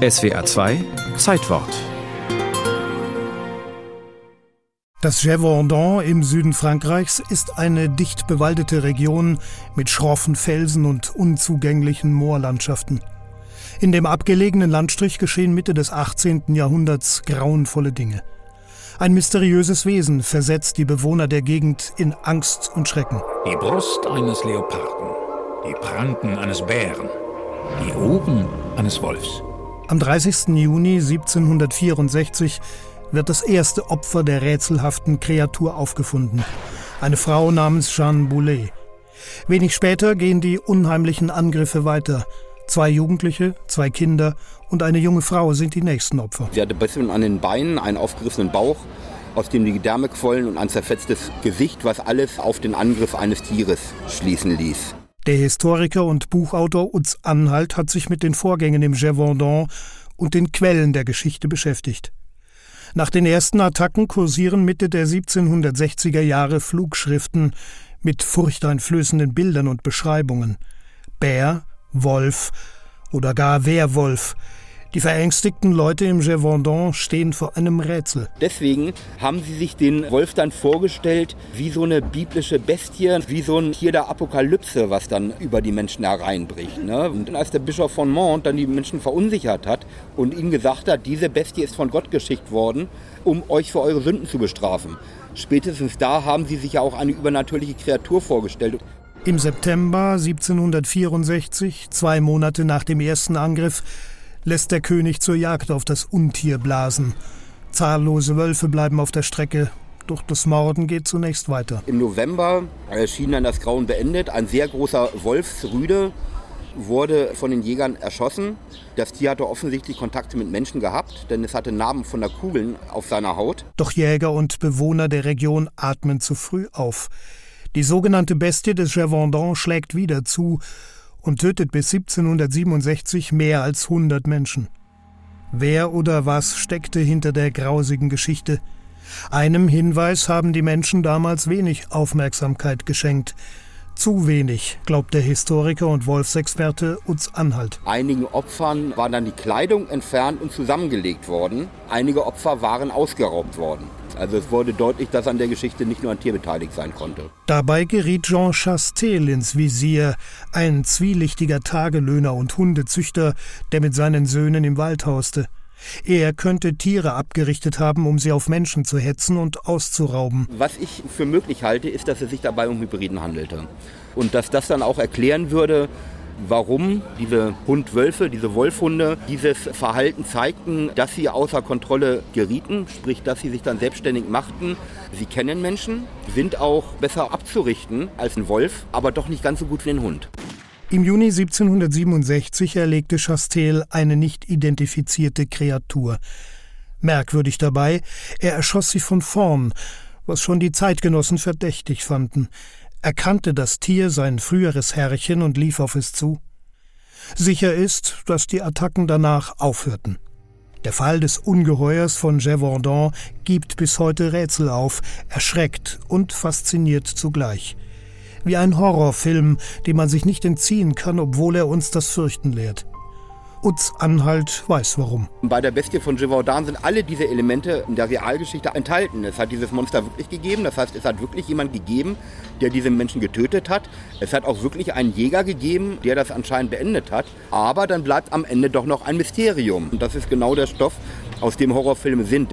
SWA 2 Zeitwort Das Gévaudan im Süden Frankreichs ist eine dicht bewaldete Region mit schroffen Felsen und unzugänglichen Moorlandschaften. In dem abgelegenen Landstrich geschehen Mitte des 18. Jahrhunderts grauenvolle Dinge. Ein mysteriöses Wesen versetzt die Bewohner der Gegend in Angst und Schrecken. Die Brust eines Leoparden, die Pranken eines Bären, die Ohren eines Wolfs. Am 30. Juni 1764 wird das erste Opfer der rätselhaften Kreatur aufgefunden. Eine Frau namens Jeanne Boulet. Wenig später gehen die unheimlichen Angriffe weiter. Zwei Jugendliche, zwei Kinder und eine junge Frau sind die nächsten Opfer. Sie hatte Besseren an den Beinen, einen aufgerissenen Bauch, aus dem die Gedärme quollen und ein zerfetztes Gesicht, was alles auf den Angriff eines Tieres schließen ließ. Der Historiker und Buchautor Utz Anhalt hat sich mit den Vorgängen im Gévaudan und den Quellen der Geschichte beschäftigt. Nach den ersten Attacken kursieren Mitte der 1760er Jahre Flugschriften mit furchteinflößenden Bildern und Beschreibungen. Bär, Wolf oder gar Werwolf. Die verängstigten Leute im Gévaudan stehen vor einem Rätsel. Deswegen haben sie sich den Wolf dann vorgestellt wie so eine biblische Bestie, wie so ein Tier der Apokalypse, was dann über die Menschen hereinbricht. Ne? Und als der Bischof von Mont dann die Menschen verunsichert hat und ihnen gesagt hat, diese Bestie ist von Gott geschickt worden, um euch für eure Sünden zu bestrafen. Spätestens da haben sie sich ja auch eine übernatürliche Kreatur vorgestellt. Im September 1764, zwei Monate nach dem ersten Angriff, lässt der König zur Jagd auf das Untier blasen. Zahllose Wölfe bleiben auf der Strecke, doch das Morden geht zunächst weiter. Im November erschien dann das Grauen beendet. Ein sehr großer Wolfsrüde wurde von den Jägern erschossen. Das Tier hatte offensichtlich Kontakte mit Menschen gehabt, denn es hatte Narben von der Kugeln auf seiner Haut. Doch Jäger und Bewohner der Region atmen zu früh auf. Die sogenannte Bestie des Gévaudan schlägt wieder zu und tötet bis 1767 mehr als 100 Menschen. Wer oder was steckte hinter der grausigen Geschichte? Einem Hinweis haben die Menschen damals wenig Aufmerksamkeit geschenkt. Zu wenig, glaubt der Historiker und Wolfsexperte Utz Anhalt. Einigen Opfern war dann die Kleidung entfernt und zusammengelegt worden. Einige Opfer waren ausgeraubt worden. Also es wurde deutlich, dass an der Geschichte nicht nur ein Tier beteiligt sein konnte. Dabei geriet Jean Chastel ins Visier, ein zwielichtiger Tagelöhner und Hundezüchter, der mit seinen Söhnen im Wald hauste. Er könnte Tiere abgerichtet haben, um sie auf Menschen zu hetzen und auszurauben. Was ich für möglich halte, ist, dass es sich dabei um Hybriden handelte. Und dass das dann auch erklären würde, warum diese Hundwölfe, diese Wolfhunde dieses Verhalten zeigten, dass sie außer Kontrolle gerieten, sprich, dass sie sich dann selbstständig machten. Sie kennen Menschen, sind auch besser abzurichten als ein Wolf, aber doch nicht ganz so gut wie ein Hund. Im Juni 1767 erlegte Chastel eine nicht identifizierte Kreatur. Merkwürdig dabei, er erschoss sie von vorn, was schon die Zeitgenossen verdächtig fanden. Erkannte das Tier sein früheres Herrchen und lief auf es zu. Sicher ist, dass die Attacken danach aufhörten. Der Fall des Ungeheuers von Gévaudan gibt bis heute Rätsel auf, erschreckt und fasziniert zugleich wie ein Horrorfilm, dem man sich nicht entziehen kann, obwohl er uns das Fürchten lehrt. Utz Anhalt weiß warum. Bei der Bestie von Gévaudan sind alle diese Elemente in der Realgeschichte enthalten. Es hat dieses Monster wirklich gegeben, das heißt, es hat wirklich jemand gegeben, der diese Menschen getötet hat. Es hat auch wirklich einen Jäger gegeben, der das anscheinend beendet hat. Aber dann bleibt am Ende doch noch ein Mysterium. Und das ist genau der Stoff, aus dem Horrorfilme sind.